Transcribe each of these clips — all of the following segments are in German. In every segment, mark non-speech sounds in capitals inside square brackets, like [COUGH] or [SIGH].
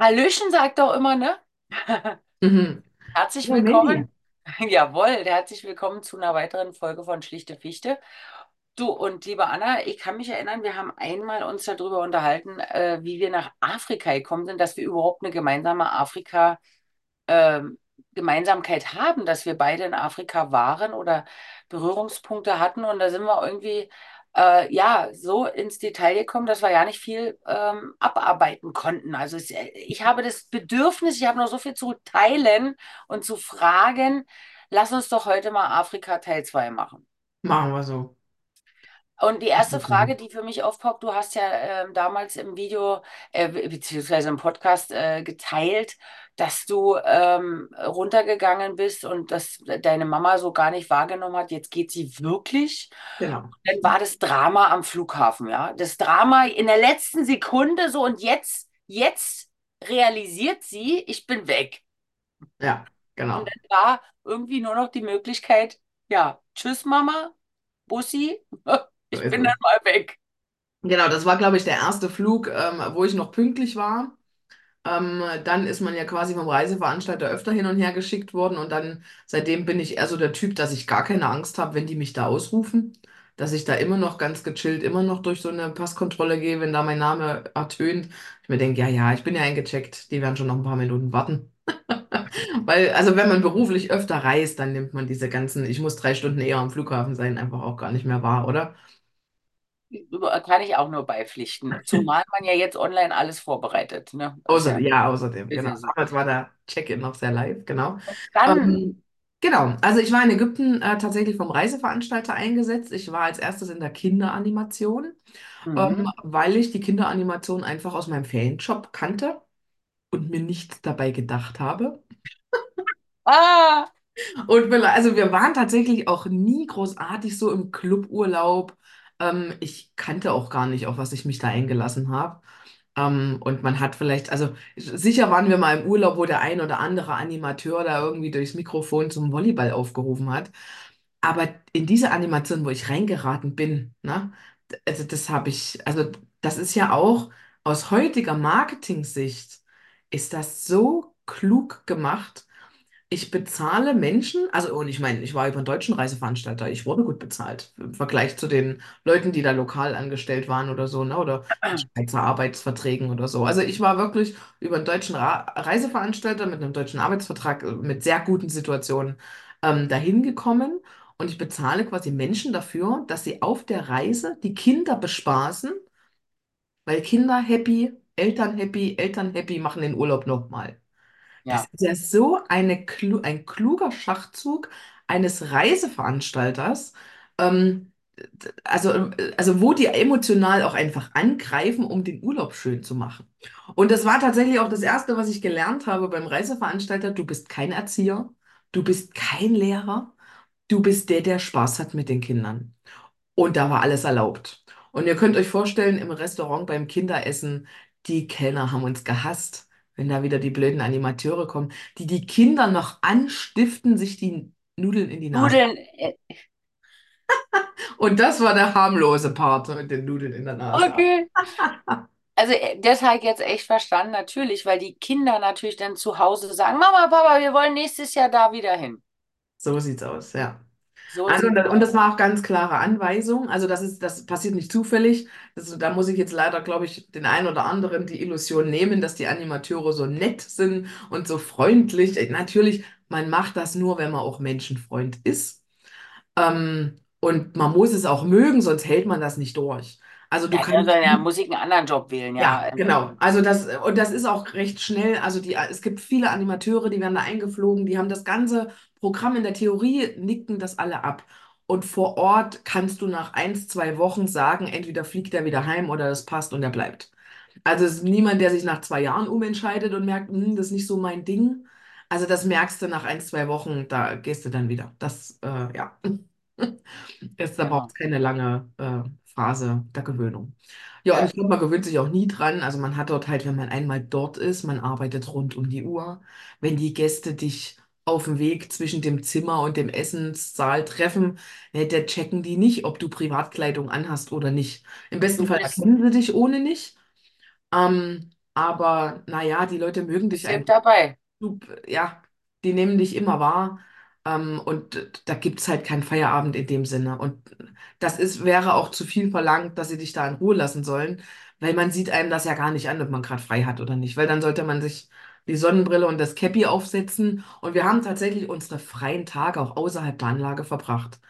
Hallöchen sagt doch immer, ne? Mhm. Herzlich Ja, Mandy. willkommen. [LAUGHS] Jawohl, herzlich willkommen zu einer weiteren Folge von Schlichte Fichte. Du und liebe Anna, ich kann mich erinnern, wir haben einmal uns darüber unterhalten, äh, wie wir nach Afrika gekommen sind, dass wir überhaupt eine gemeinsame Afrika, ähm, Gemeinsamkeit haben, dass wir beide in Afrika waren oder Berührungspunkte hatten. Und da sind wir irgendwie äh, ja so ins Detail gekommen, dass wir ja nicht viel ähm, abarbeiten konnten. Also es, ich habe das Bedürfnis, ich habe noch so viel zu teilen und zu fragen. Lass uns doch heute mal Afrika Teil 2 machen. Machen wir so. Und die erste Frage, die für mich aufpoppt, du hast ja ähm, damals im Video äh, be- beziehungsweise im Podcast äh, geteilt, dass du ähm, runtergegangen bist und dass deine Mama so gar nicht wahrgenommen hat, jetzt geht sie wirklich. Genau. Dann war das Drama am Flughafen, ja. Das Drama in der letzten Sekunde so und jetzt, jetzt realisiert sie, ich bin weg. Ja, Und genau. dann war irgendwie nur noch die Möglichkeit, ja, tschüss Mama, Bussi, [LAUGHS] ich ist bin dann mal weg. Genau, das war, glaube ich, der erste Flug, ähm, wo ich noch pünktlich war. Ähm, dann ist man ja quasi vom Reiseveranstalter öfter hin und her geschickt worden und dann seitdem bin ich eher so der Typ, dass ich gar keine Angst habe, wenn die mich da ausrufen, dass ich da immer noch ganz gechillt, immer noch durch so eine Passkontrolle gehe, wenn da mein Name ertönt. Ich mir denke, ja, ja, ich bin ja eingecheckt, die werden schon noch ein paar Minuten warten. [LAUGHS] Weil, also wenn man beruflich öfter reist, dann nimmt man diese ganzen, ich muss drei Stunden eher am Flughafen sein, einfach auch gar nicht mehr wahr, oder? Kann ich auch nur beipflichten. Zumal man ja jetzt online alles vorbereitet, ne? Außer, ja, außerdem, genau. Damals war der Check-in noch sehr live, genau. Dann, Ähm, genau, also ich war in Ägypten äh, tatsächlich vom Reiseveranstalter eingesetzt. Ich war als erstes in der Kinderanimation, ähm, mhm. weil ich die Kinderanimation einfach aus meinem Ferienjob kannte und mir nichts dabei gedacht habe. Ah, Und wir, also wir waren tatsächlich auch nie großartig so im Cluburlaub. Ähm, ich kannte auch gar nicht, auf was ich mich da eingelassen habe. Ähm, und man hat vielleicht, also sicher waren wir mal im Urlaub, wo der ein oder andere Animateur da irgendwie durchs Mikrofon zum Volleyball aufgerufen hat. Aber in diese Animation, wo ich reingeraten bin, ne, also das habe ich, also das ist ja auch aus heutiger Marketing-Sicht, ist das so klug gemacht ich bezahle Menschen, also und ich meine, ich war über einen deutschen Reiseveranstalter, ich wurde gut bezahlt im Vergleich zu den Leuten, die da lokal angestellt waren oder so, ne, oder mit Schweizer Arbeitsverträgen oder so. Also ich war wirklich über einen deutschen Ra Reiseveranstalter mit einem deutschen Arbeitsvertrag äh, mit sehr guten Situationen ähm, dahin gekommen und ich bezahle quasi Menschen dafür, dass sie auf der Reise die Kinder bespaßen, weil Kinder happy, Eltern happy, Eltern happy machen den Urlaub nochmal. Das ist ja so eine, klu ein kluger Schachzug eines Reiseveranstalters, ähm, also, äh, also wo die emotional auch einfach angreifen, um den Urlaub schön zu machen. Und das war tatsächlich auch das Erste, was ich gelernt habe beim Reiseveranstalter. Du bist kein Erzieher, du bist kein Lehrer, du bist der, der Spaß hat mit den Kindern. Und da war alles erlaubt. Und ihr könnt euch vorstellen, im Restaurant beim Kinderessen, die Kellner haben uns gehasst, wenn da wieder die blöden Animateure kommen, die die Kinder noch anstiften, sich die Nudeln in die Nase. Nudeln, äh, [LAUGHS] Und das war der harmlose Part mit den Nudeln in der Nase. okay. Also äh, das habe ich jetzt echt verstanden, natürlich, weil die Kinder natürlich dann zu Hause sagen, Mama, Papa, wir wollen nächstes Jahr da wieder hin. So sieht's aus, ja. So Also, und und das war auch ganz klare Anweisung. Also, das ist, das passiert nicht zufällig. Das, da muss ich jetzt leider, glaube ich, den einen oder anderen die Illusion nehmen, dass die Animateure so nett sind und so freundlich. Natürlich, man macht das nur, wenn man auch Menschenfreund ist. Ähm, und man muss es auch mögen, sonst hält man das nicht durch. Also, du Ja, kannst. ja Musik einen anderen Job wählen, ja. Ja, Ähm, genau. Also das, und das ist auch recht schnell. Also die, es gibt viele Animateure, die werden da eingeflogen, die haben das ganze Programm in der Theorie, nicken das alle ab. Und vor Ort kannst du nach eins, zwei Wochen sagen, entweder fliegt er wieder heim oder das passt und er bleibt. Also es ist niemand, der sich nach zwei Jahren umentscheidet und merkt, "Hm, das ist nicht so mein Ding. Also das merkst du nach ein, zwei Wochen, da gehst du dann wieder. Das, äh, ja. Jetzt, da braucht es keine lange äh, Phase der Gewöhnung. Ja, und ich glaube, man gewöhnt sich auch nie dran. Also man hat dort halt, wenn man einmal dort ist, man arbeitet rund um die Uhr. Wenn die Gäste dich auf dem Weg zwischen dem Zimmer und dem Essenssaal treffen, ne, da checken die nicht, ob du Privatkleidung anhast oder nicht. Im besten Fall erkennen sie dich ohne nicht. Ähm, aber naja, die Leute mögen dich einfach. dabei. Du, ja, die nehmen dich immer wahr. Ähm, und da gibt es halt keinen Feierabend in dem Sinne. Und das ist, wäre auch zu viel verlangt, dass sie dich da in Ruhe lassen sollen, weil man sieht einem das ja gar nicht an, ob man gerade frei hat oder nicht. Weil dann sollte man sich die Sonnenbrille und das Käppi aufsetzen. Und wir haben tatsächlich unsere freien Tage auch außerhalb der Anlage verbracht.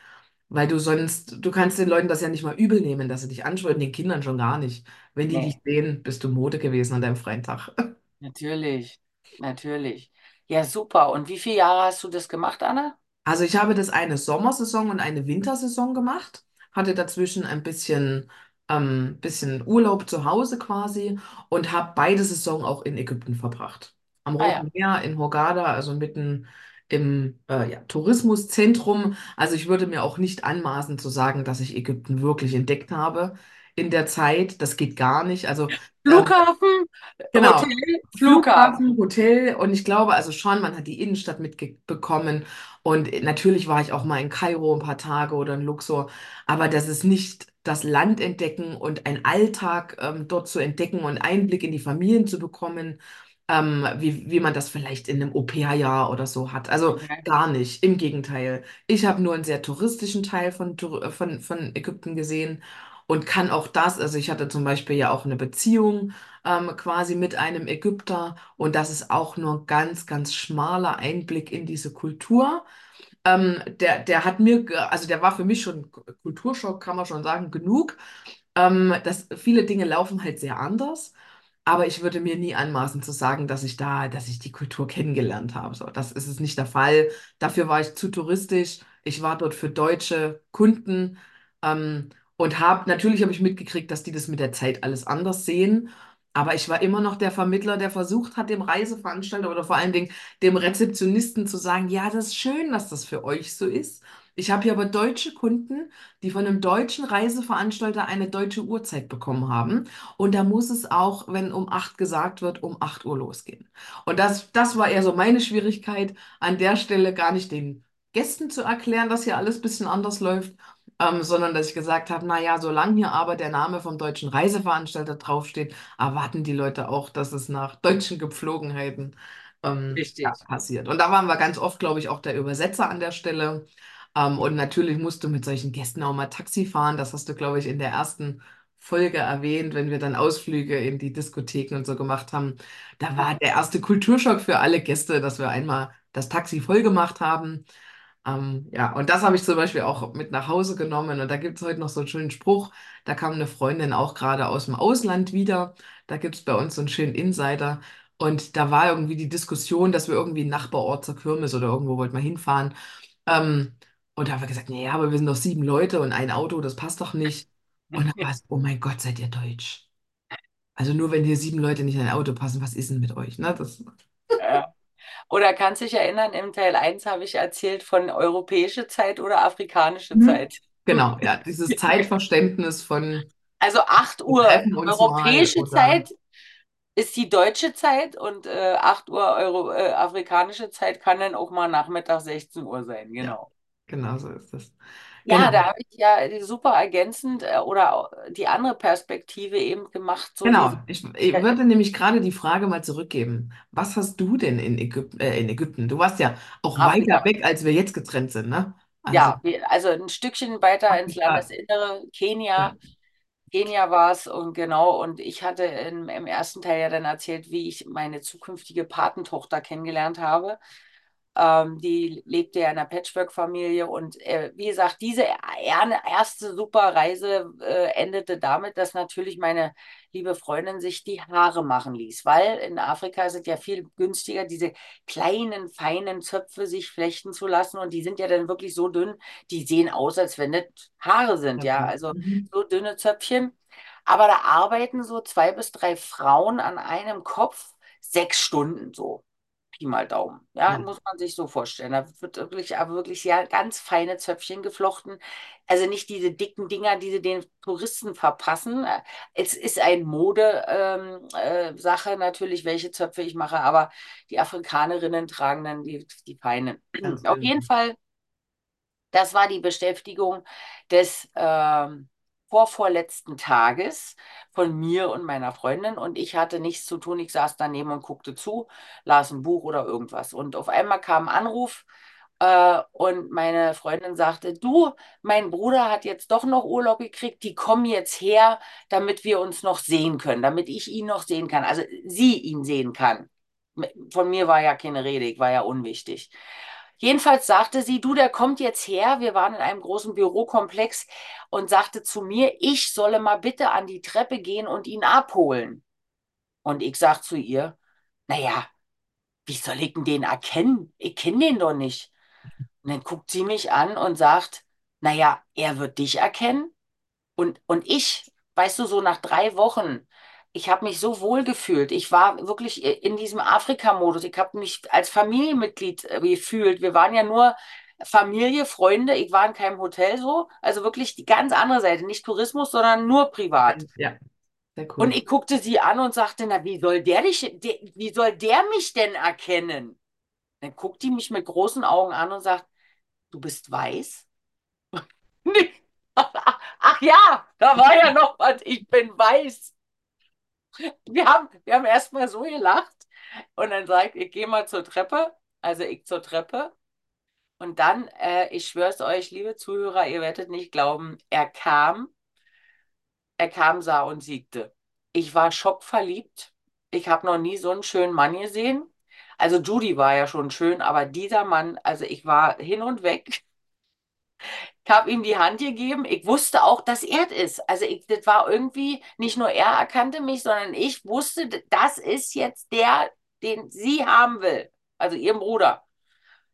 Weil du sonst, du kannst den Leuten das ja nicht mal übel nehmen, dass sie dich anschauen, den Kindern schon gar nicht. Wenn die dich Nee, sehen, bist du Mode gewesen an deinem freien Tag. [LAUGHS] natürlich. Natürlich. Ja, super. Und wie viele Jahre hast du das gemacht, Anna? Also ich habe das eine Sommersaison und eine Wintersaison gemacht, hatte dazwischen ein bisschen, ähm, bisschen Urlaub zu Hause quasi und habe beide Saison auch in Ägypten verbracht. Am Ah ja, Roten Meer in Hurghada, also mitten im äh, ja, Tourismuszentrum. Also ich würde mir auch nicht anmaßen zu sagen, dass ich Ägypten wirklich entdeckt habe in der Zeit. Das geht gar nicht. Also ähm, Flughafen, Genau. Hotel, Flughafen. Flughafen, Hotel und ich glaube also schon, man hat die Innenstadt mitbekommen und natürlich war ich auch mal in Kairo ein paar Tage oder in Luxor, aber das ist nicht das Land entdecken und einen Alltag ähm, dort zu entdecken und Einblick in die Familien zu bekommen, ähm, wie, wie man das vielleicht in einem Au-pair-Jahr oder so hat. Also Okay. gar nicht, im Gegenteil. Ich habe nur einen sehr touristischen Teil von, von, von Ägypten gesehen und kann auch das, also ich hatte zum Beispiel ja auch eine Beziehung ähm, quasi mit einem Ägypter. Und das ist auch nur ein ganz, ganz schmaler Einblick in diese Kultur. Ähm, der, der hat mir, also der war für mich schon Kulturschock, kann man schon sagen, genug. Ähm, dass viele Dinge laufen halt sehr anders. Aber ich würde mir nie anmaßen zu sagen, dass ich da, dass ich die Kultur kennengelernt habe. So, das ist es nicht der Fall. Dafür war ich zu touristisch. Ich war dort für deutsche Kunden. Ähm, und habe, natürlich habe ich mitgekriegt, dass die das mit der Zeit alles anders sehen. Aber ich war immer noch der Vermittler, der versucht hat, dem Reiseveranstalter oder vor allen Dingen dem Rezeptionisten zu sagen, ja, das ist schön, dass das für euch so ist. Ich habe hier aber deutsche Kunden, die von einem deutschen Reiseveranstalter eine deutsche Uhrzeit bekommen haben. Und da muss es auch, wenn um 8 gesagt wird, um 8 Uhr losgehen. Und das, das war eher so meine Schwierigkeit, an der Stelle gar nicht den Gästen zu erklären, dass hier alles ein bisschen anders läuft, ähm, sondern dass ich gesagt habe, naja, solange hier aber der Name vom deutschen Reiseveranstalter draufsteht, erwarten die Leute auch, dass es nach deutschen Gepflogenheiten ähm, ja, Richtig. passiert. Und da waren wir ganz oft, glaube ich, auch der Übersetzer an der Stelle. Ähm, und natürlich musst du mit solchen Gästen auch mal Taxi fahren. Das hast du, glaube ich, in der ersten Folge erwähnt, wenn wir dann Ausflüge in die Diskotheken und so gemacht haben. Da war der erste Kulturschock für alle Gäste, dass wir einmal das Taxi voll gemacht haben. Ähm, ja, und das habe ich zum Beispiel auch mit nach Hause genommen. Und da gibt es heute noch so einen schönen Spruch. Da kam eine Freundin auch gerade aus dem Ausland wieder. Da gibt es bei uns so einen schönen Insider. Und da war irgendwie die Diskussion, dass wir irgendwie einen Nachbarort zur Kirmes oder irgendwo wollten wir hinfahren. Ähm, und da haben wir gesagt, naja, aber wir sind doch sieben Leute und ein Auto, das passt doch nicht. Und dann war es, oh mein Gott, seid ihr deutsch. Also nur wenn hier sieben Leute nicht in ein Auto passen, was ist denn mit euch? Ne? Das, Ja. Oder kannst dich erinnern, im Teil eins habe ich erzählt von europäische Zeit oder afrikanische Mhm. Zeit. genau, ja, dieses Zeitverständnis von Also 8 Wir Uhr europäische Zeit ist die deutsche Zeit und äh, 8 Uhr Euro, äh, afrikanische Zeit kann dann auch mal Nachmittag 16 Uhr sein, genau. Genau so ist es. Genau, Ja, da habe ich ja super ergänzend äh, oder die andere Perspektive eben gemacht, so diese genau. Ich, [LAUGHS] ich würde nämlich gerade die Frage mal zurückgeben. Was hast du denn in Ägypten, äh, in Ägypten? Du warst ja auch weiter Afrika. weg, als wir jetzt getrennt sind, ne? Also Ja, wir- also ein Stückchen weiter ins Afrika, Landesinnere, ja, Kenia. Kenia war es und genau, und ich hatte im, im ersten Teil ja dann erzählt, wie ich meine zukünftige Patentochter kennengelernt habe. Ähm, die lebte ja in einer Patchwork-Familie und äh, wie gesagt, diese er erste super Reise äh, endete damit, dass natürlich meine liebe Freundin sich die Haare machen ließ, weil in Afrika ist es ja viel günstiger, diese kleinen, feinen Zöpfe sich flechten zu lassen und die sind ja dann wirklich so dünn, die sehen aus, als wenn das Haare sind, ja, okay. also Mhm. so dünne Zöpfchen. Aber da arbeiten so zwei bis drei Frauen an einem Kopf sechs Stunden so. Pi mal Daumen. Ja, Ja, muss man sich so vorstellen. Da wird wirklich, aber wirklich ja ganz feine Zöpfchen geflochten. Also nicht diese dicken Dinger, die sie den Touristen verpassen. Äh, Es ist ein Mode, ähm, äh, natürlich, welche Zöpfe ich mache, aber die Afrikanerinnen tragen dann die, die feinen. Auf jeden Fall, das war die Beschäftigung des ähm, vorvorletzten Tages von mir und meiner Freundin und ich hatte nichts zu tun. Ich saß daneben und guckte zu, las ein Buch oder irgendwas. Und auf einmal kam ein Anruf äh, und meine Freundin sagte, du, mein Bruder hat jetzt doch noch Urlaub gekriegt, die kommen jetzt her, damit wir uns noch sehen können, damit ich ihn noch sehen kann, also sie ihn sehen kann. Von mir war ja keine Rede, ich war ja unwichtig. Jedenfalls sagte sie, du, der kommt jetzt her. Wir waren in einem großen Bürokomplex und sagte zu mir, ich solle mal bitte an die Treppe gehen und ihn abholen. Und ich sag zu ihr, naja, wie soll ich denn den erkennen? Ich kenne den doch nicht. Und dann guckt sie mich an und sagt, naja, er wird dich erkennen. Und, und ich, weißt du, so nach drei Wochen, ich habe mich so wohl gefühlt. Ich war wirklich in diesem Afrika-Modus. Ich habe mich als Familienmitglied äh, gefühlt. Wir waren ja nur Familie, Freunde. Ich war in keinem Hotel so. Also wirklich die ganz andere Seite. Nicht Tourismus, sondern nur privat. Ja, sehr cool. Und ich guckte sie an und sagte, na, wie soll der dich, der, wie soll der mich denn erkennen? Dann guckt die mich mit großen Augen an und sagt, du bist weiß? [LAUGHS] [LAUGHS] Ach ja, da war ja noch was, ich bin weiß. Wir haben, wir haben erstmal so gelacht und dann sagt, ich gehe mal zur Treppe, also ich zur Treppe. Und dann, äh, ich schwöre es euch, liebe Zuhörer, ihr werdet nicht glauben, er kam, er kam, sah und siegte. Ich war schockverliebt. Ich habe noch nie so einen schönen Mann gesehen. Also Judy war ja schon schön, aber dieser Mann, also ich war hin und weg. Ich habe ihm die Hand gegeben. Ich wusste auch, dass er es ist. Also ich, das war irgendwie, nicht nur er erkannte mich, sondern ich wusste, das ist jetzt der, den sie haben will. Also ihrem Bruder.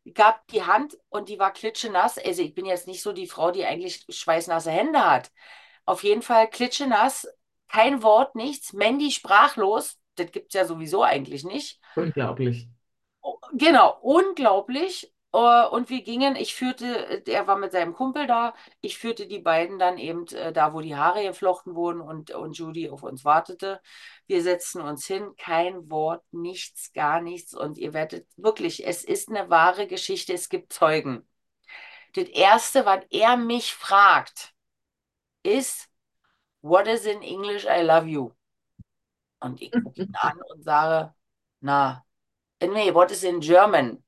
Ich gab die Hand und die war klitschenass. Also ich bin jetzt nicht so die Frau, die eigentlich schweißnasse Hände hat. Auf jeden Fall klitschenass, kein Wort, nichts. Mandy sprachlos. Das gibt es ja sowieso eigentlich nicht. Unglaublich. Genau, unglaublich. Äh, und wir gingen, ich führte, er war mit seinem Kumpel da, ich führte die beiden dann eben äh, da, wo die Haare geflochten wurden und, und Judy auf uns wartete. Wir setzten uns hin, kein Wort, nichts, gar nichts. Und ihr werdet wirklich, es ist eine wahre Geschichte, es gibt Zeugen. Das Erste, was er mich fragt, ist, What is in English I love you? Und ich gucke ihn an und sage, na, nee, what is in German?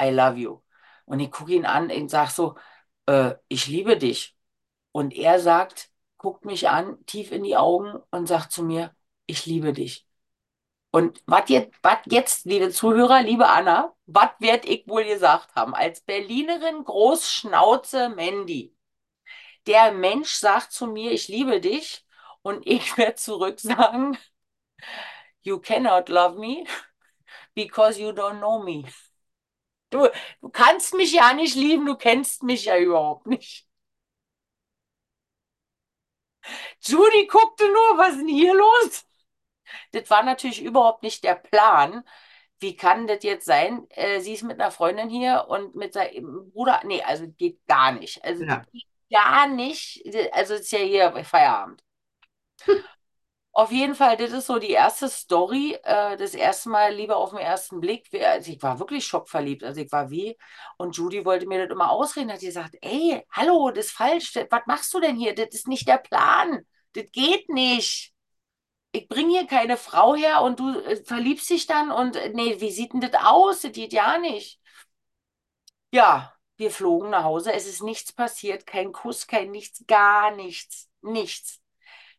I love you. Und ich gucke ihn an und sage so, äh, ich liebe dich. Und er sagt, guckt mich an, tief in die Augen und sagt zu mir, ich liebe dich. Und was jetzt, jetzt, liebe Zuhörer, liebe Anna, was werd ich wohl gesagt haben? Als Berlinerin Großschnauze Mandy. Der Mensch sagt zu mir, ich liebe dich. Und ich [LAUGHS] werde zurück sagen, you cannot love me because you don't know me. Du, du kannst mich ja nicht lieben, du kennst mich ja überhaupt nicht. Judy guckte nur, was ist denn hier los? Das war natürlich überhaupt nicht der Plan. Wie kann das jetzt sein? Äh, sie ist mit einer Freundin hier und mit seinem Bruder. Nee, also geht gar nicht. Also Ja. geht gar nicht. Also ist ja hier Feierabend. [LAUGHS] Auf jeden Fall, das ist so die erste Story. Äh, das erste Mal Liebe auf den ersten Blick. Wir- Also ich war wirklich schockverliebt. Also ich war wie. Und Judy wollte mir das immer ausreden. Hat gesagt, ey, hallo, das ist falsch. Das- Was machst du denn hier? Das ist nicht der Plan. Das geht nicht. Ich bringe hier keine Frau her und du äh, verliebst dich dann und äh, nee, wie sieht denn das aus? Das geht ja nicht. Ja, wir flogen nach Hause. Es ist nichts passiert. Kein Kuss, kein nichts, gar nichts. Nichts.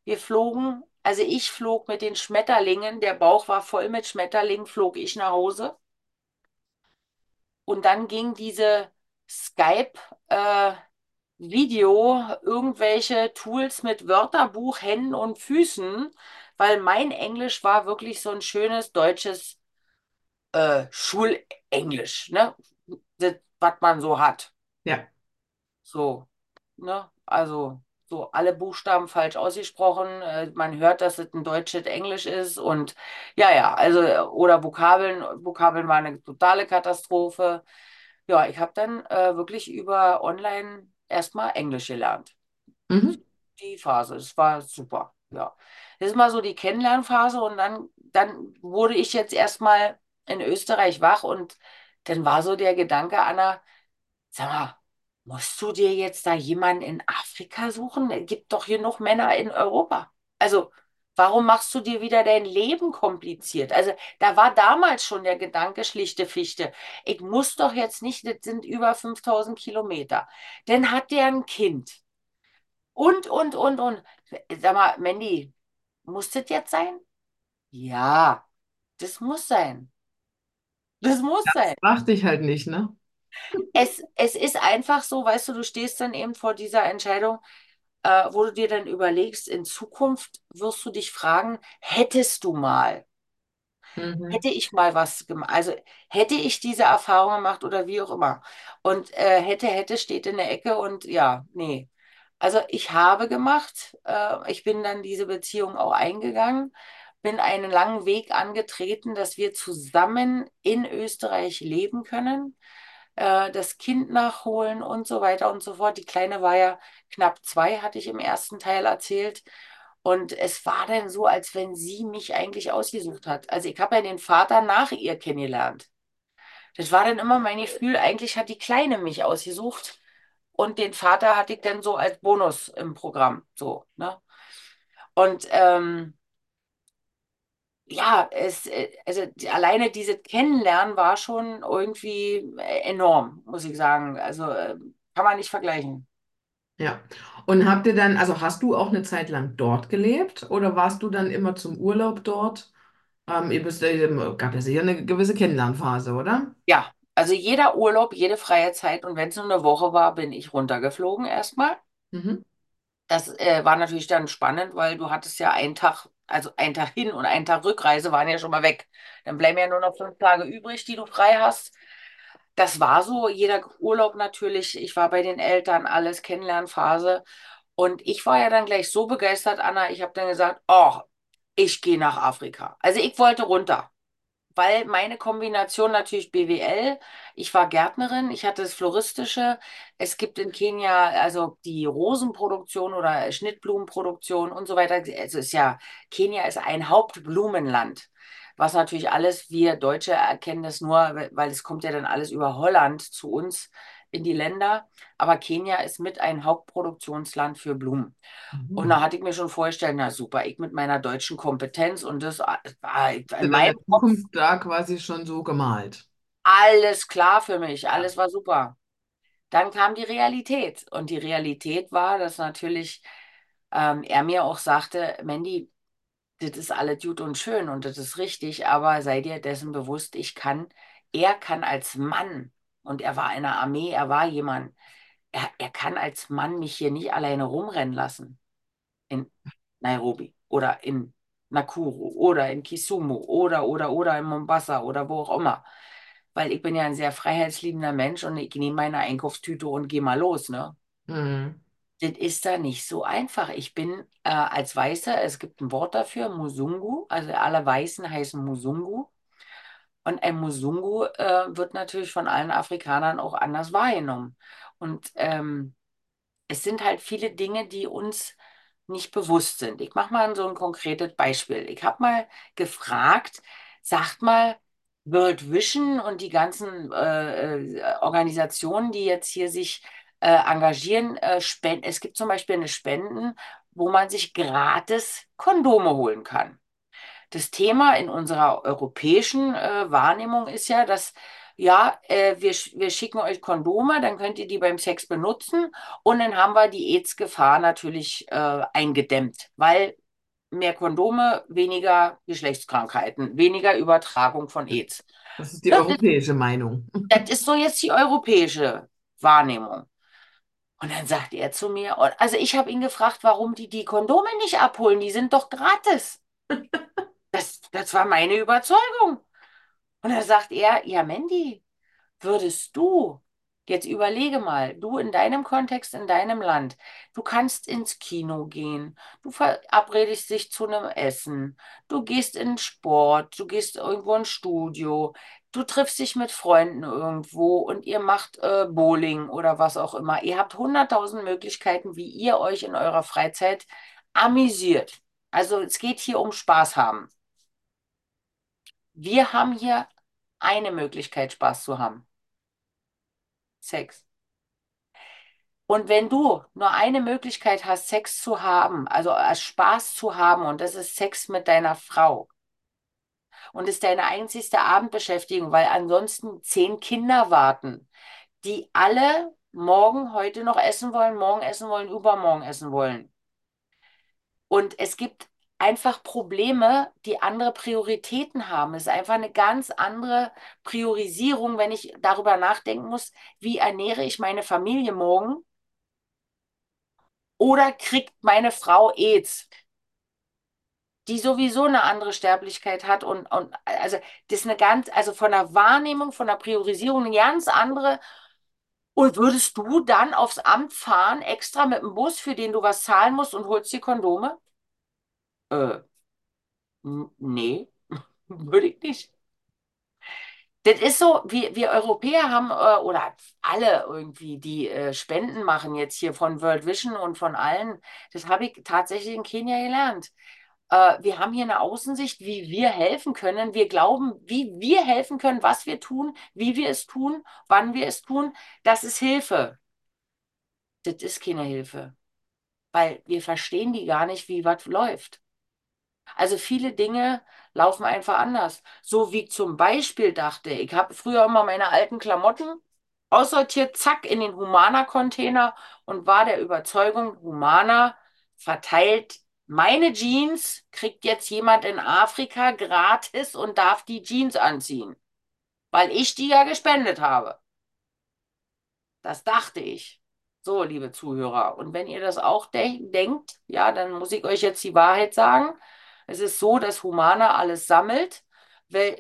Wir flogen, also ich flog mit den Schmetterlingen, der Bauch war voll mit Schmetterlingen, flog ich nach Hause. Und dann ging diese Skype, äh, irgendwelche Tools mit Wörterbuch, Händen und Füßen, weil mein Englisch war wirklich so ein schönes deutsches äh, Schulenglisch, ne? Das, was man so hat. Ja. So, ne? Also so alle Buchstaben falsch ausgesprochen. Äh, man hört, dass es ein deutsches Englisch ist und ja, ja, also oder Vokabeln. Vokabeln war eine totale Katastrophe. Ja, ich habe dann äh, wirklich über online erstmal Englisch gelernt. Mhm. Die Phase, das war super. Ja, das ist mal so die Kennenlernphase und dann, dann wurde ich jetzt erstmal in Österreich wach und dann war so der Gedanke, Anna, sag mal, Musst du dir jetzt da jemanden in Afrika suchen? Es gibt doch genug Männer in Europa. Also, warum machst du dir wieder dein Leben kompliziert? Also, da war damals schon der Gedanke, schlichte Fichte. Ich muss doch jetzt nicht, das sind über 5000 Kilometer. Dann hat der ein Kind. Und, und, und, und. Sag mal, Mandy, muss das jetzt sein? Ja, das muss sein. Das muss Das sein. dachte ich halt nicht, ne? Es, es ist einfach so, weißt du, du stehst dann eben vor dieser Entscheidung, äh, wo du dir dann überlegst, in Zukunft wirst du dich fragen, hättest du mal, Mhm. hätte ich mal was gemacht, also hätte ich diese Erfahrung gemacht oder wie auch immer. Und äh, hätte, hätte steht in der Ecke und ja, nee. Also ich habe gemacht, äh, ich bin dann diese Beziehung auch eingegangen, bin einen langen Weg angetreten, dass wir zusammen in Österreich leben können äh, das Kind nachholen und so weiter und so fort. Die Kleine war ja knapp zwei, hatte ich im ersten Teil erzählt. Und es war dann so, als wenn sie mich eigentlich ausgesucht hat. Also ich habe ja den Vater nach ihr kennengelernt. Das war dann immer mein Gefühl, eigentlich hat die Kleine mich ausgesucht und den Vater hatte ich dann so als Bonus im Programm. So, ne? Und ähm, ja, es, äh, also alleine dieses Kennenlernen war schon irgendwie äh, enorm, muss ich sagen. Also äh, kann man nicht vergleichen. Ja. Und habt ihr dann, also hast du auch eine Zeit lang dort gelebt oder warst du dann immer zum Urlaub dort? Ähm, ihr bist, äh, gab ja sicher eine gewisse Kennenlernphase, oder? Ja, also jeder Urlaub, jede freie Zeit und wenn es nur eine Woche war, bin ich runtergeflogen erstmal. Mhm. Das äh, war natürlich dann spannend, weil du hattest ja einen Tag, also einen Tag hin und einen Tag Rückreise waren ja schon mal weg. Dann bleiben ja nur noch fünf Tage übrig, die du frei hast. Das war so, jeder Urlaub natürlich. Ich war bei den Eltern, alles Kennenlernphase. Und ich war ja dann gleich so begeistert, Anna, ich habe dann gesagt, oh, ich gehe nach Afrika. Also ich wollte runter weil meine Kombination natürlich BWL, ich war Gärtnerin, ich hatte das Floristische. Es gibt in Kenia also die Rosenproduktion oder Schnittblumenproduktion und so weiter. Also ist ja, Kenia ist ein Hauptblumenland. Was natürlich alles, wir Deutsche erkennen das nur, weil es kommt ja dann alles über Holland zu uns in die Länder. Aber Kenia ist mit ein Hauptproduktionsland für Blumen. Und Mhm. da hatte ich mir schon vorgestellt, na super, ich mit meiner deutschen Kompetenz und das war in Hast du deine meinem Kopf da quasi schon so gemalt? alles klar für mich, alles war super. Dann kam die Realität und die Realität war, dass natürlich ähm, er mir auch sagte, Mandy, das ist alles gut und schön und das ist richtig, aber sei dir dessen bewusst, ich kann, er kann als Mann, und er war in der Armee, er war jemand, er, er kann als Mann mich hier nicht alleine rumrennen lassen. in Nairobi oder in Nakuru oder in Kisumu oder, oder, oder in Mombasa oder wo auch immer. Weil ich bin ja ein sehr freiheitsliebender Mensch und ich nehme meine Einkaufstüte und gehe mal los, ne? Mhm. Das ist da nicht so einfach. Ich bin äh, als Weißer, es gibt ein Wort dafür, Musungu, also alle Weißen heißen Musungu. Und ein Musungu äh, wird natürlich von allen Afrikanern auch anders wahrgenommen. Und ähm, es sind halt viele Dinge, die uns nicht bewusst sind. Ich mache mal so ein konkretes Beispiel. Ich habe mal gefragt, sagt mal, World Vision und die ganzen äh, äh, Organisationen, die jetzt hier sich äh, engagieren, äh, spenden. Es gibt zum Beispiel eine Spenden, wo man sich gratis Kondome holen kann. Das Thema in unserer europäischen äh, Wahrnehmung ist ja, dass ja, äh, wir, wir schicken euch Kondome, dann könnt ihr die beim Sex benutzen und dann haben wir die AIDS-Gefahr natürlich äh, eingedämmt, weil mehr Kondome, weniger Geschlechtskrankheiten, weniger Übertragung von AIDS. Das ist die Das ist, europäische Meinung. [LAUGHS] das ist so jetzt die europäische Wahrnehmung. Und dann sagt er zu mir, also ich habe ihn gefragt, warum die die Kondome nicht abholen, die sind doch gratis. [LAUGHS] Das, das war meine Überzeugung. Und dann sagt er, ja, Mandy, würdest du, jetzt überlege mal, du in deinem Kontext, in deinem Land, du kannst ins Kino gehen, du verabredest dich zu einem Essen, du gehst in Sport, du gehst irgendwo ins Studio, du triffst dich mit Freunden irgendwo und ihr macht äh, Bowling oder was auch immer. Ihr habt hunderttausend Möglichkeiten, wie ihr euch in eurer Freizeit amüsiert. Also es geht hier um Spaß haben. Wir haben hier eine Möglichkeit, Spaß zu haben. Sex. Und wenn du nur eine Möglichkeit hast, Sex zu haben, also als Spaß zu haben, und das ist Sex mit deiner Frau, und ist deine einzigste Abendbeschäftigung, weil ansonsten zehn Kinder warten, die alle morgen, heute noch essen wollen, morgen essen wollen, übermorgen essen wollen. Und es gibt einfach Probleme, die andere Prioritäten haben. Es ist einfach eine ganz andere Priorisierung, wenn ich darüber nachdenken muss, wie ernähre ich meine Familie morgen oder kriegt meine Frau AIDS, die sowieso eine andere Sterblichkeit hat und, und also das ist eine ganz, also von der Wahrnehmung, von der Priorisierung eine ganz andere. Und würdest du dann aufs Amt fahren, extra mit dem Bus, für den du was zahlen musst und holst die Kondome? Äh, nee, [LAUGHS] würde ich nicht. Das ist so, wir, wir Europäer haben, äh, oder alle irgendwie, die äh, Spenden machen jetzt hier von World Vision und von allen, das habe ich tatsächlich in Kenia gelernt. Äh, wir haben hier eine Außensicht, wie wir helfen können. Wir glauben, wie wir helfen können, was wir tun, wie wir es tun, wann wir es tun. Das ist Hilfe. Das ist keine Hilfe, weil wir verstehen die gar nicht, wie was läuft. Also viele Dinge laufen einfach anders. So wie zum Beispiel dachte, ich habe früher immer meine alten Klamotten aussortiert, zack, in den Humana-Container und war der Überzeugung, Humana verteilt meine Jeans, kriegt jetzt jemand in Afrika gratis und darf die Jeans anziehen, weil ich die ja gespendet habe. Das dachte ich. So, liebe Zuhörer. Und wenn ihr das auch de denkt, ja, dann muss ich euch jetzt die Wahrheit sagen. Es ist so, dass Humana alles sammelt,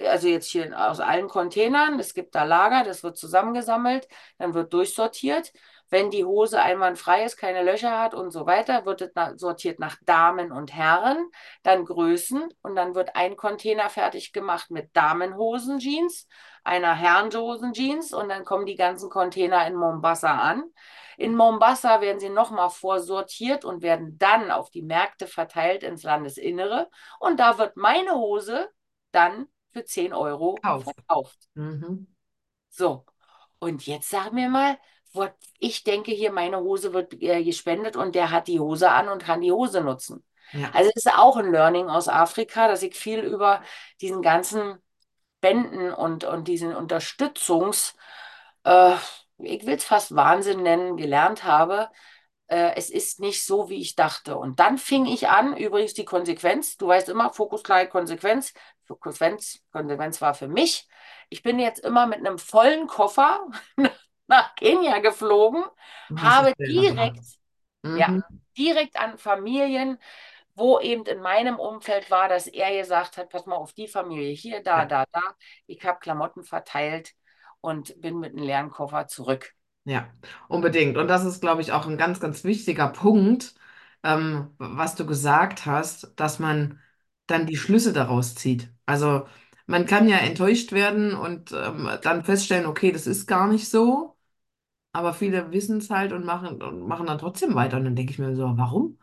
also jetzt hier aus allen Containern. Es gibt da Lager, das wird zusammengesammelt, dann wird durchsortiert. Wenn die Hose einwandfrei ist, keine Löcher hat und so weiter, wird es sortiert nach Damen und Herren, dann Größen und dann wird ein Container fertig gemacht mit Damenhosen-Jeans, einer Herrenhosen-Jeans und dann kommen die ganzen Container in Mombasa an. In Mombasa werden sie nochmal vorsortiert und werden dann auf die Märkte verteilt ins Landesinnere. Und da wird meine Hose dann für 10 Euro Kauf. verkauft. Mhm. So, und jetzt sag mir mal, ich denke hier, meine Hose wird äh, gespendet und der hat die Hose an und kann die Hose nutzen. Ja. Also es ist auch ein Learning aus Afrika, dass ich viel über diesen ganzen Spenden und, und diesen Unterstützungs, äh, ich will es fast Wahnsinn nennen, gelernt habe. Äh, es ist nicht so, wie ich dachte. Und dann fing ich an, übrigens die Konsequenz, du weißt immer, Fokus, Klarheit, Konsequenz. Konsequenz, Konsequenz war für mich. Ich bin jetzt immer mit einem vollen Koffer [LAUGHS] nach Kenia geflogen, Das habe direkt, Mhm. ja, direkt an Familien, wo eben in meinem Umfeld war, dass er gesagt hat, pass mal auf die Familie hier, da, Ja. da, da. Ich habe Klamotten verteilt und bin mit einem leeren Koffer zurück. Ja, unbedingt. Und das ist, glaube ich, auch ein ganz, ganz wichtiger Punkt, ähm, was du gesagt hast, dass man dann die Schlüsse daraus zieht. Also man kann ja enttäuscht werden und ähm, dann feststellen, okay, das ist gar nicht so, aber viele wissen es halt und machen, und machen dann trotzdem weiter. Und dann denke ich mir so, warum?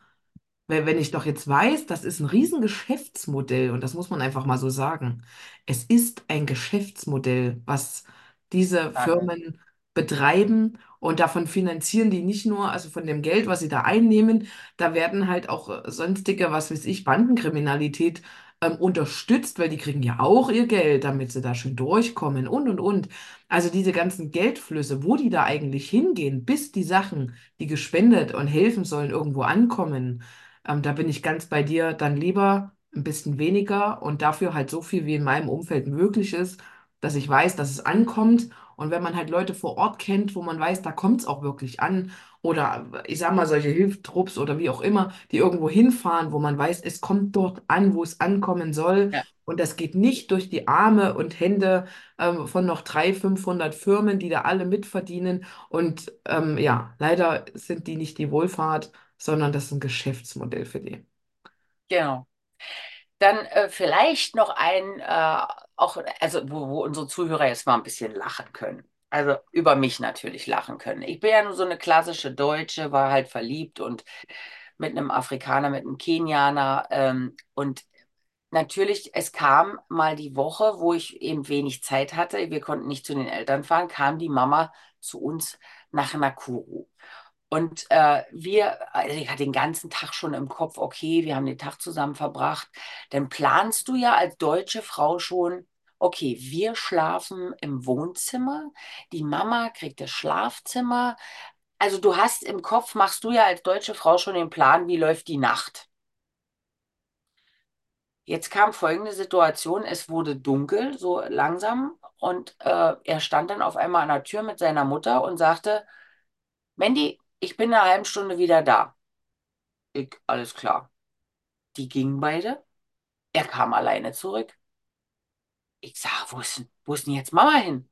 Weil wenn ich doch jetzt weiß, das ist ein Riesengeschäftsmodell und das muss man einfach mal so sagen. Es ist ein Geschäftsmodell, was diese Dann, Firmen betreiben und davon finanzieren die nicht nur, also von dem Geld, was sie da einnehmen, da werden halt auch äh, sonstige, was weiß ich, Bandenkriminalität ähm, unterstützt, weil die kriegen ja auch ihr Geld, damit sie da schön durchkommen und und und. Also diese ganzen Geldflüsse, wo die da eigentlich hingehen, bis die Sachen, die gespendet und helfen sollen, irgendwo ankommen. Ähm, da bin ich ganz bei dir. Dann lieber ein bisschen weniger und dafür halt so viel, wie in meinem Umfeld möglich ist, dass ich weiß, dass es ankommt. Und wenn man halt Leute vor Ort kennt, wo man weiß, da kommt es auch wirklich an, oder ich sag mal, solche Hilfstrupps oder wie auch immer, die irgendwo hinfahren, wo man weiß, es kommt dort an, wo es ankommen soll. ja, Und das geht nicht durch die Arme und Hände ähm, von noch 300, 500 Firmen, die da alle mitverdienen. Und ähm, ja, leider sind die nicht die Wohlfahrt, sondern das ist ein Geschäftsmodell für die. genau. Dann äh, vielleicht noch ein, äh, auch, also wo, wo unsere Zuhörer jetzt mal ein bisschen lachen können. Also über mich natürlich lachen können. Ich bin ja nur so eine klassische Deutsche, war halt verliebt und mit einem Afrikaner, mit einem Kenianer. Ähm, und natürlich, es kam mal die Woche, wo ich eben wenig Zeit hatte. Wir konnten nicht zu den Eltern fahren, kam die Mama zu uns nach Nakuru. Und äh, wir, also ich hatte den ganzen Tag schon im Kopf, okay, wir haben den Tag zusammen verbracht. Dann planst du ja als deutsche Frau schon, okay, wir schlafen im Wohnzimmer, die Mama kriegt das Schlafzimmer. Also du hast im Kopf, machst du ja als deutsche Frau schon den Plan, wie läuft die Nacht. Jetzt kam folgende Situation, es wurde dunkel, so langsam, und äh, er stand dann auf einmal an der Tür mit seiner Mutter und sagte, Mandy, ich bin in einer halben Stunde wieder da. Ich, alles klar. Die gingen beide. Er kam alleine zurück. Ich sag, wo ist, denn- wo ist denn jetzt Mama hin?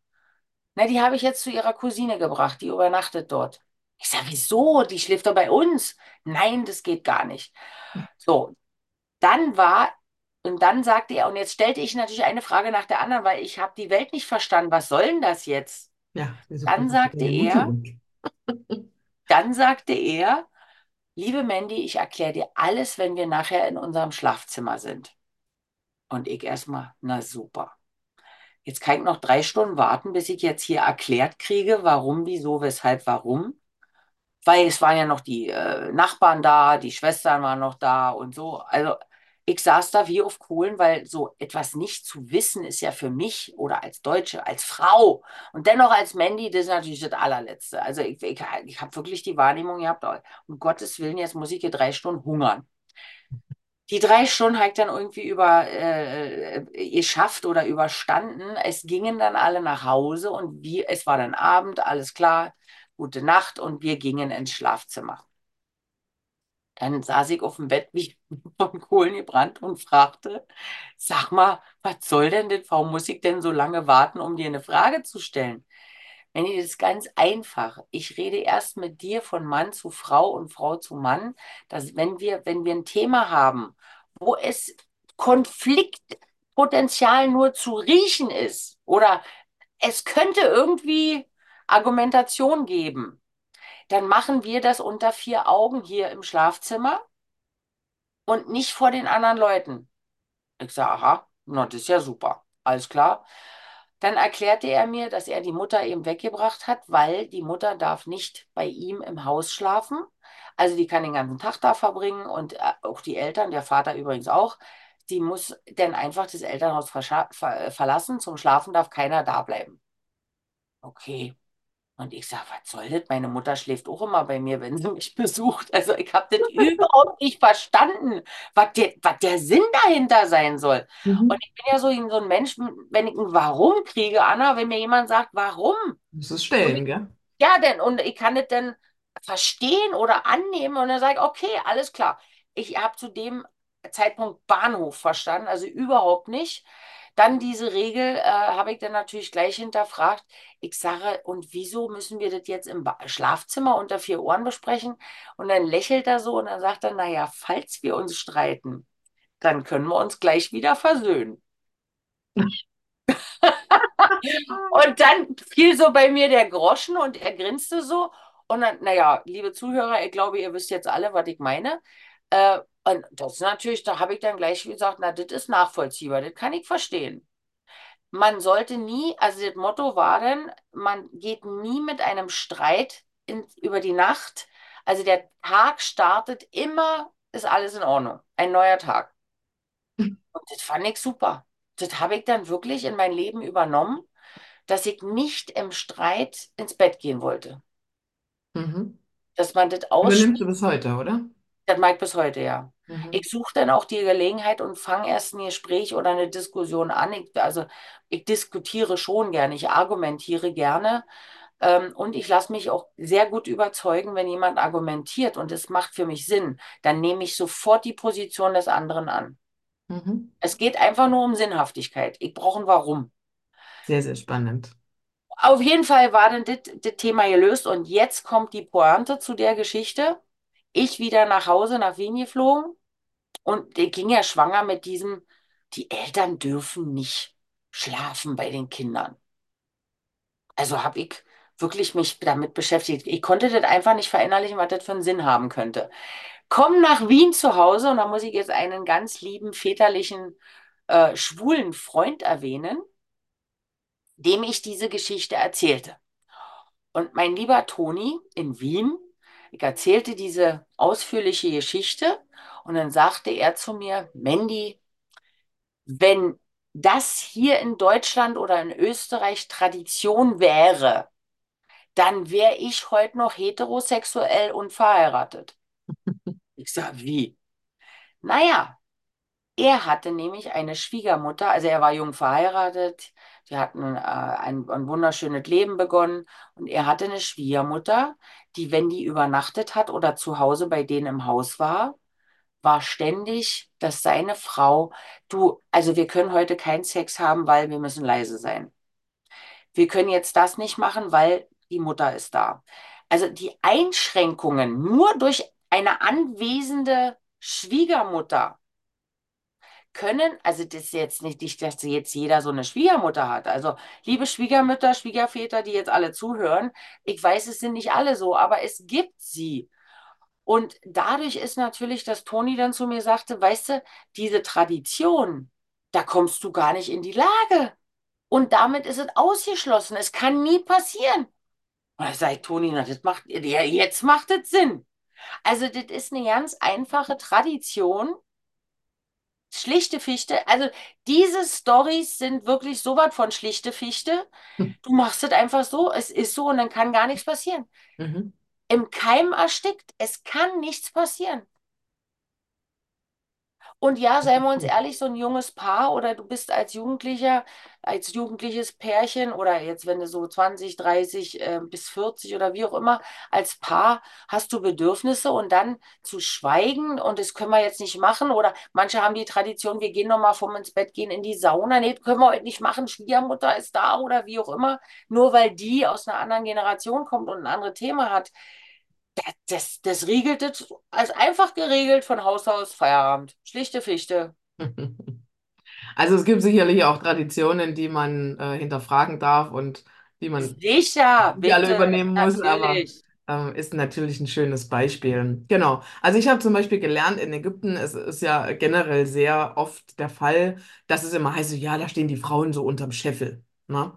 Na, die habe ich jetzt zu ihrer Cousine gebracht, die übernachtet dort. Ich sag, wieso? Die schläft doch bei uns. Nein, das geht gar nicht. So, dann war, und dann sagte er, und jetzt stellte ich natürlich eine Frage nach der anderen, weil ich habe die Welt nicht verstanden. Was soll denn das jetzt? Ja, Dann sagte er, [LAUGHS] dann sagte er, liebe Mandy, ich erkläre dir alles, wenn wir nachher in unserem Schlafzimmer sind. Und ich erstmal, na super. Jetzt kann ich noch drei Stunden warten, bis ich jetzt hier erklärt kriege, warum, wieso, weshalb, warum. Weil es waren ja noch die äh, Nachbarn da, die Schwestern waren noch da und so. Also ich saß da wie auf Kohlen, weil so etwas nicht zu wissen ist ja für mich oder als Deutsche, als Frau und dennoch als Mandy, das ist natürlich das allerletzte. Also ich, ich, ich habe wirklich die Wahrnehmung gehabt, um Gottes Willen, jetzt muss ich hier drei Stunden hungern. Die drei Stunden habe ich dann irgendwie über äh, geschafft oder überstanden. Es gingen dann alle nach Hause und wir, es war dann Abend, alles klar, gute Nacht und wir gingen ins Schlafzimmer. Dann saß ich auf dem Bett wie von Kohlen gebrannt und fragte, sag mal, was soll denn das? Warum muss ich denn so lange warten, um dir eine Frage zu stellen? Wenn das ist ganz einfach. Ich rede erst mit dir von Mann zu Frau und Frau zu Mann, dass wenn wir, wenn wir ein Thema haben, wo es Konfliktpotenzial nur zu riechen ist oder es könnte irgendwie Argumentation geben, dann machen wir das unter vier Augen hier im Schlafzimmer und nicht vor den anderen Leuten. Ich sage, aha, na, das ist ja super. Alles klar. Dann erklärte er mir, dass er die Mutter eben weggebracht hat, weil die Mutter darf nicht bei ihm im Haus schlafen. Also die kann den ganzen Tag da verbringen und äh, auch die Eltern, der Vater übrigens auch. Die muss dann einfach das Elternhaus ver verlassen. Zum Schlafen darf keiner da bleiben. Okay. Und ich sage, was soll das? Meine Mutter schläft auch immer bei mir, wenn sie [LAUGHS] mich besucht. Also ich habe das [LAUGHS] überhaupt nicht verstanden, was der, was der Sinn dahinter sein soll. Und Mhm. ich bin ja so, so ein Mensch, wenn ich ein Warum kriege, Anna, wenn mir jemand sagt, warum? Es Und stellen, gell? ja, denn, und ich kann das dann verstehen oder annehmen und dann sage ich, okay, alles klar. Ich habe zu dem Zeitpunkt Bahnhof verstanden, also überhaupt nicht. Dann diese Regel äh, habe ich dann natürlich gleich hinterfragt. Ich sage, und wieso müssen wir das jetzt im ba Schlafzimmer unter vier Ohren besprechen? Und dann lächelt er so und dann sagt er, naja, falls wir uns streiten, dann können wir uns gleich wieder versöhnen. [LAUGHS] Und dann fiel so bei mir der Groschen und er grinste so. Und dann, naja, liebe Zuhörer, ich glaube, ihr wisst jetzt alle, was ich meine. Äh, und das ist natürlich, da habe ich dann gleich gesagt, na, das ist nachvollziehbar, das kann ich verstehen. Man sollte nie, also das Motto war dann, man geht nie mit einem Streit in, über die Nacht. Also der Tag startet immer, ist alles in Ordnung. Ein neuer Tag. [LAUGHS] Und das fand ich super. Das habe ich dann wirklich in mein Leben übernommen dass ich nicht im Streit ins Bett gehen wollte. Mhm. Dass man das Übernimmst ausspricht, du bis heute, oder? das mag ich bis heute, ja. Mhm. Ich suche dann auch die Gelegenheit und fange erst ein Gespräch oder eine Diskussion an. Ich, also ich diskutiere schon gerne, ich argumentiere gerne. Ähm, und ich lasse mich auch sehr gut überzeugen, wenn jemand argumentiert und es macht für mich Sinn, dann nehme ich sofort die Position des anderen an. Mhm. Es geht einfach nur um Sinnhaftigkeit. Ich brauche ein Warum. Sehr, sehr spannend. Auf jeden Fall war dann das das Thema gelöst und jetzt kommt die Pointe zu der Geschichte. Ich wieder nach Hause, nach Wien geflogen und die ging ja schwanger mit diesem, die Eltern dürfen nicht schlafen bei den Kindern. Also habe ich wirklich mich damit beschäftigt. Ich konnte das einfach nicht verinnerlichen, was das für einen Sinn haben könnte. Komm nach Wien zu Hause und da muss ich jetzt einen ganz lieben väterlichen äh, schwulen Freund erwähnen, dem ich diese Geschichte erzählte. Und mein lieber Toni in Wien, Ich erzählte diese ausführliche Geschichte und dann sagte er zu mir, Mandy, wenn das hier in Deutschland oder in Österreich Tradition wäre, dann wäre ich heute noch heterosexuell und verheiratet. [LAUGHS] Ich sage, wie? Naja, er hatte nämlich eine Schwiegermutter, also er war jung verheiratet, die hatten äh, ein, ein wunderschönes Leben begonnen und er hatte eine Schwiegermutter, die, wenn die übernachtet hat oder zu Hause bei denen im Haus war, war ständig, dass seine Frau, du, also wir können heute keinen Sex haben, weil wir müssen leise sein. Wir können jetzt das nicht machen, weil die Mutter ist da. Also die Einschränkungen nur durch eine anwesende Schwiegermutter können, also das ist jetzt nicht, dass jetzt jeder so eine Schwiegermutter hat. Also liebe Schwiegermütter, Schwiegerväter, die jetzt alle zuhören, ich weiß, es sind nicht alle so, aber es gibt sie. Und dadurch ist natürlich, dass Toni dann zu mir sagte, weißt du, diese Tradition, da kommst du gar nicht in die Lage. Und damit ist es ausgeschlossen. Es kann nie passieren. Und da sage Toni, na, das macht, ja, jetzt macht es Sinn. Also, das ist eine ganz einfache Tradition. Schlichte Fichte. Also, diese Stories sind wirklich so was von schlichte Fichte. Du machst es einfach so, es ist so und dann kann gar nichts passieren. Mhm. Im Keim erstickt, es kann nichts passieren. Und ja, seien wir uns [LAUGHS] ehrlich, so ein junges Paar oder du bist als Jugendlicher, als jugendliches Pärchen oder jetzt, wenn du so 20, 30 äh, bis 40 oder wie auch immer, als Paar hast du Bedürfnisse und dann zu schweigen und das können wir jetzt nicht machen oder manche haben die Tradition, wir gehen nochmal vorm ins Bett gehen in die Sauna. Nee, können wir heute nicht machen, Schwiegermutter ist da oder wie auch immer, nur weil die aus einer anderen Generation kommt und ein anderes Thema hat. Das, das, das riegelt es als einfach geregelt von Haus aus Feierabend. Schlichte Fichte. [LAUGHS] Also es gibt sicherlich auch Traditionen, die man äh, hinterfragen darf und die man Sicher, die alle bitte, übernehmen muss, aber natürlich. ähm, ist natürlich ein schönes Beispiel. Genau. Also ich habe zum Beispiel gelernt, in Ägypten, es ist ja generell sehr oft der Fall, dass es immer heißt, ja, da stehen die Frauen so unterm Scheffel. Ne?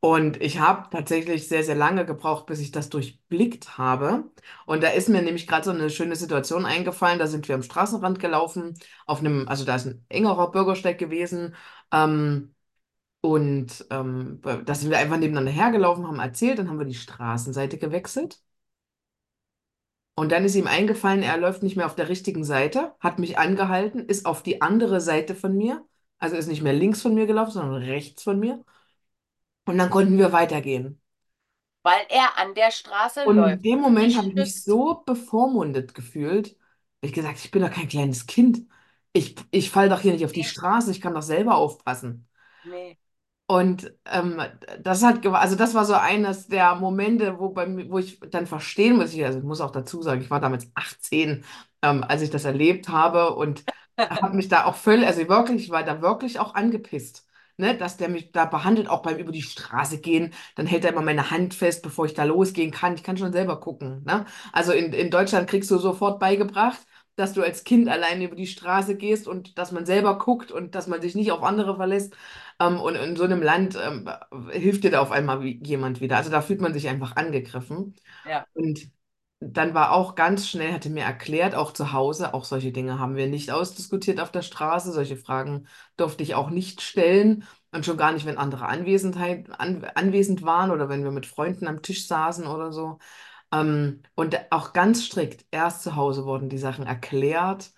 Und ich habe tatsächlich sehr, sehr lange gebraucht, bis ich das durchblickt habe. Und da ist mir nämlich gerade so eine schöne Situation eingefallen. Da sind wir am Straßenrand gelaufen, auf einem, also da ist ein engerer Bürgersteig gewesen. Ähm, und ähm, da sind wir einfach nebeneinander hergelaufen, haben erzählt, dann haben wir die Straßenseite gewechselt. Und dann ist ihm eingefallen, er läuft nicht mehr auf der richtigen Seite, hat mich angehalten, ist auf die andere Seite von mir, also ist nicht mehr links von mir gelaufen, sondern rechts von mir. Und dann konnten wir weitergehen. Weil er an der Straße Und läuft in dem Moment habe ich mich so bevormundet gefühlt. Ich gesagt, ich bin doch kein kleines Kind. Ich, ich falle doch hier nicht auf die Nee, Straße, ich kann doch selber aufpassen. nee, Und ähm, das hat, gewa- also das war so eines der Momente, wo, bei mir, wo ich dann verstehen muss, ich, also ich muss auch dazu sagen, ich war damals 18, ähm, als ich das erlebt habe und [LAUGHS] habe mich da auch völlig, also wirklich, ich war da wirklich auch angepisst, ne, dass der mich da behandelt, auch beim über die Straße gehen, dann hält er immer meine Hand fest, bevor ich da losgehen kann. Ich kann schon selber gucken, ne? Also in, in Deutschland kriegst du sofort beigebracht, dass du als Kind alleine über die Straße gehst und dass man selber guckt und dass man sich nicht auf andere verlässt. Ähm, und in so einem Land ähm, hilft dir da auf einmal jemand wieder. Also da fühlt man sich einfach angegriffen. ja, Und dann war auch ganz schnell, hatte mir erklärt, auch zu Hause, auch solche Dinge haben wir nicht ausdiskutiert auf der Straße. Solche Fragen durfte ich auch nicht stellen. Und schon gar nicht, wenn andere Anwesenheit, an, anwesend waren oder wenn wir mit Freunden am Tisch saßen oder so. Ähm, und auch ganz strikt, erst zu Hause wurden die Sachen erklärt.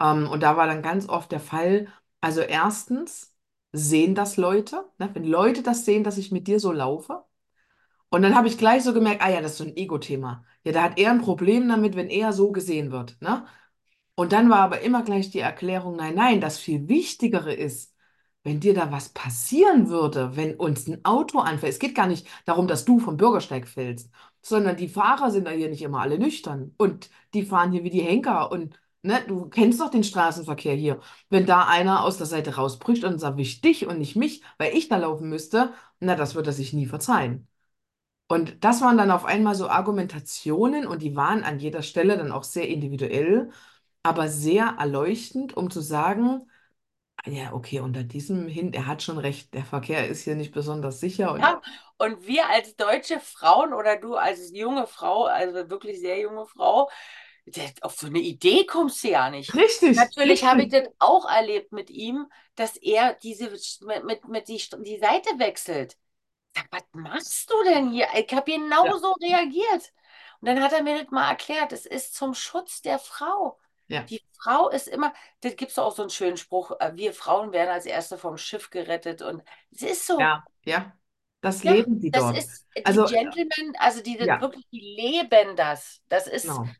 Ähm, und da war dann ganz oft der Fall, also erstens sehen das Leute, ne? Wenn Leute das sehen, dass ich mit dir so laufe. Und dann habe ich gleich so gemerkt, ah ja, das ist so ein Ego-Thema. Ja, da hat er ein Problem damit, wenn er so gesehen wird, ne? Und dann war aber immer gleich die Erklärung, nein, nein, das viel Wichtigere ist, wenn dir da was passieren würde, wenn uns ein Auto anfällt. Es geht gar nicht darum, dass du vom Bürgersteig fällst, sondern die Fahrer sind da hier nicht immer alle nüchtern und die fahren hier wie die Henker und ne, du kennst doch den Straßenverkehr hier. Wenn da einer aus der Seite rausbricht und es erwischt dich und nicht mich, weil ich da laufen müsste, na, das wird er sich nie verzeihen. Und das waren dann auf einmal so Argumentationen und die waren an jeder Stelle dann auch sehr individuell, aber sehr erleuchtend, um zu sagen, Ja, okay, unter diesem Hin, er hat schon recht, der Verkehr ist hier nicht besonders sicher und Ja, und wir als deutsche Frauen oder du als junge Frau, also wirklich sehr junge Frau, auf so eine Idee kommst du ja nicht. richtig, Natürlich habe ich das auch erlebt mit ihm, dass er diese mit, mit, mit die, die Seite wechselt. Sag, was machst du denn hier? Ich habe Ja, genauso reagiert. Und dann hat er mir das mal erklärt, es ist zum Schutz der Frau. ja, Die Frau ist immer, da gibt es auch so einen schönen Spruch, äh, wir Frauen werden als Erste vom Schiff gerettet. Und es ist so. ja, ja. Das Ja, leben die das dort. ist die Also, Gentlemen, also die das ja, wirklich, die leben das. Das ist, genau.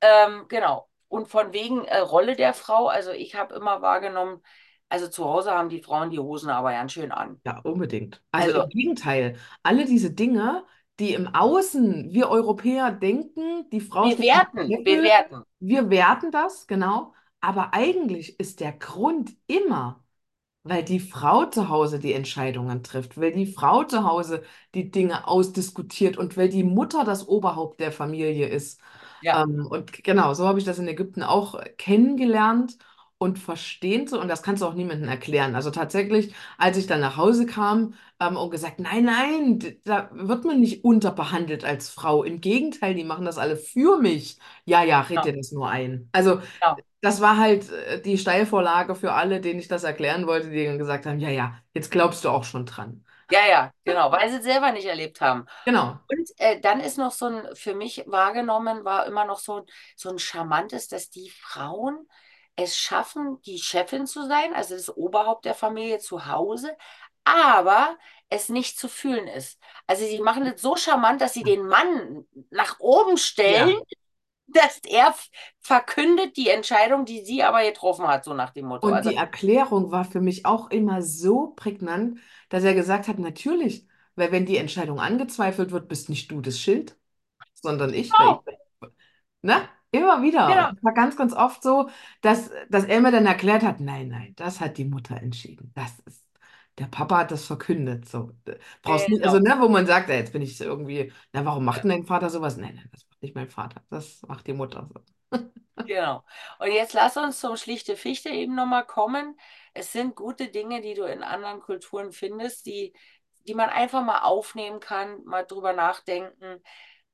ähm, genau. Und von wegen äh, Rolle der Frau, also ich habe immer wahrgenommen, also zu Hause haben die Frauen die Hosen aber ganz schön an. Ja, unbedingt. Also im Also Gegenteil, alle diese Dinge, die im Außen wir Europäer denken, die Frau steht am bewerten, Hecke, bewerten. wir werten das, genau. Aber eigentlich ist der Grund immer, weil die Frau zu Hause die Entscheidungen trifft, weil die Frau zu Hause die Dinge ausdiskutiert und weil die Mutter das Oberhaupt der Familie ist. Ja, Ähm, und genau, so habe ich das in Ägypten auch kennengelernt und verstehen so. Und das kannst du auch niemandem erklären. Also tatsächlich, als ich dann nach Hause kam ähm, und gesagt, nein, nein, da wird man nicht unterbehandelt als Frau. Im Gegenteil, die machen das alle für mich. Ja, ja, red dir genau, das nur ein. Also genau. das war halt äh, die Steilvorlage für alle, denen ich das erklären wollte, die dann gesagt haben, ja, ja, jetzt glaubst du auch schon dran. Ja, ja, genau, weil sie es selber nicht erlebt haben. Genau. Und äh, dann ist noch so ein, für mich wahrgenommen, war immer noch so, so ein charmantes, dass die Frauen es schaffen, die Chefin zu sein, also das Oberhaupt der Familie zu Hause, aber es nicht zu fühlen ist. Also sie machen das so charmant, dass sie den Mann nach oben stellen, Ja. [LAUGHS] dass er verkündet die Entscheidung, die sie aber getroffen hat, so nach dem Motto. Und Also die Erklärung war für mich auch immer so prägnant, dass er gesagt hat, natürlich, weil wenn die Entscheidung angezweifelt wird, bist nicht du das Schild, sondern ich, weil ich Ne? Immer wieder. Und genau, es war ganz, ganz oft so, dass, dass er mir dann erklärt hat, nein, nein, das hat die Mutter entschieden. Das ist, der Papa hat das verkündet. So, äh, brauchst nicht, also genau. ne, wo man sagt, ja, jetzt bin ich irgendwie, na, warum macht Ja. denn dein Vater sowas? Nein, nein, das macht nicht mein Vater. Das macht die Mutter so. Genau. Und jetzt lass uns zum schlichte Fichte eben nochmal kommen. Es sind gute Dinge, die du in anderen Kulturen findest, die, die man einfach mal aufnehmen kann, mal drüber nachdenken.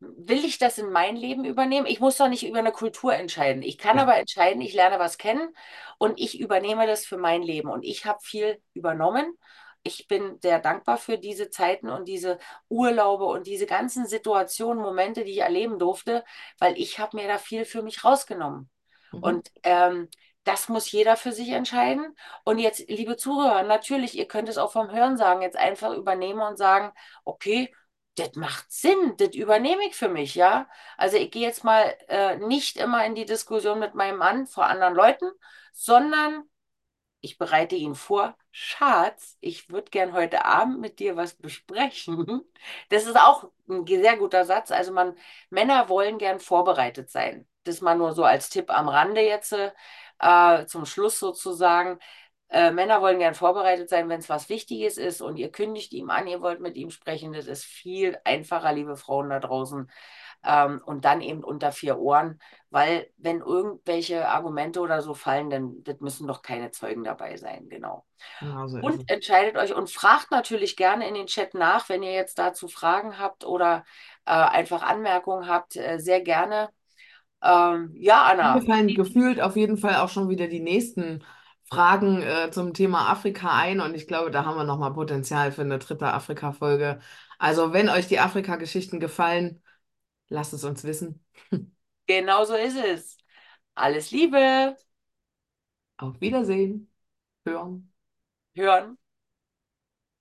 Will ich das in mein Leben übernehmen? Ich muss doch nicht über eine Kultur entscheiden. Ich kann Ja. aber entscheiden, ich lerne was kennen und ich übernehme das für mein Leben. Und ich habe viel übernommen. Ich bin sehr dankbar für diese Zeiten und diese Urlaube und diese ganzen Situationen, Momente, die ich erleben durfte, weil ich habe mir da viel für mich rausgenommen. Mhm. Und ähm, das muss jeder für sich entscheiden. Und jetzt, liebe Zuhörer, natürlich, ihr könnt es auch vom Hörensagen jetzt einfach übernehmen und sagen, okay, das macht Sinn, das übernehme ich für mich, ja. Also ich gehe jetzt mal äh, nicht immer in die Diskussion mit meinem Mann vor anderen Leuten, sondern ich bereite ihn vor. Schatz, ich würde gern heute Abend mit dir was besprechen. [LAUGHS] Das ist auch ein sehr guter Satz. Also man, Männer wollen gern vorbereitet sein. Das mal nur so als Tipp am Rande jetzt äh, zum Schluss sozusagen. Äh, Männer wollen gern vorbereitet sein, wenn es was Wichtiges ist und ihr kündigt ihm an, ihr wollt mit ihm sprechen. Das ist viel einfacher, liebe Frauen da draußen. Ähm, und dann eben unter vier Ohren, weil wenn irgendwelche Argumente oder so fallen, dann das müssen doch keine Zeugen dabei sein, genau. Genau so Und entscheidet euch und fragt natürlich gerne in den Chat nach, wenn ihr jetzt dazu Fragen habt oder äh, einfach Anmerkungen habt, äh, sehr gerne. Ähm, ja, Mir Anna, fallen gefühlt auf jeden Fall auch schon wieder die nächsten Fragen äh, zum Thema Afrika ein und ich glaube, da haben wir nochmal Potenzial für eine dritte Afrika-Folge. Also, wenn euch die Afrika-Geschichten gefallen, lasst es uns wissen. genau so ist es. Alles Liebe, Auf Wiedersehen. Hören. hören.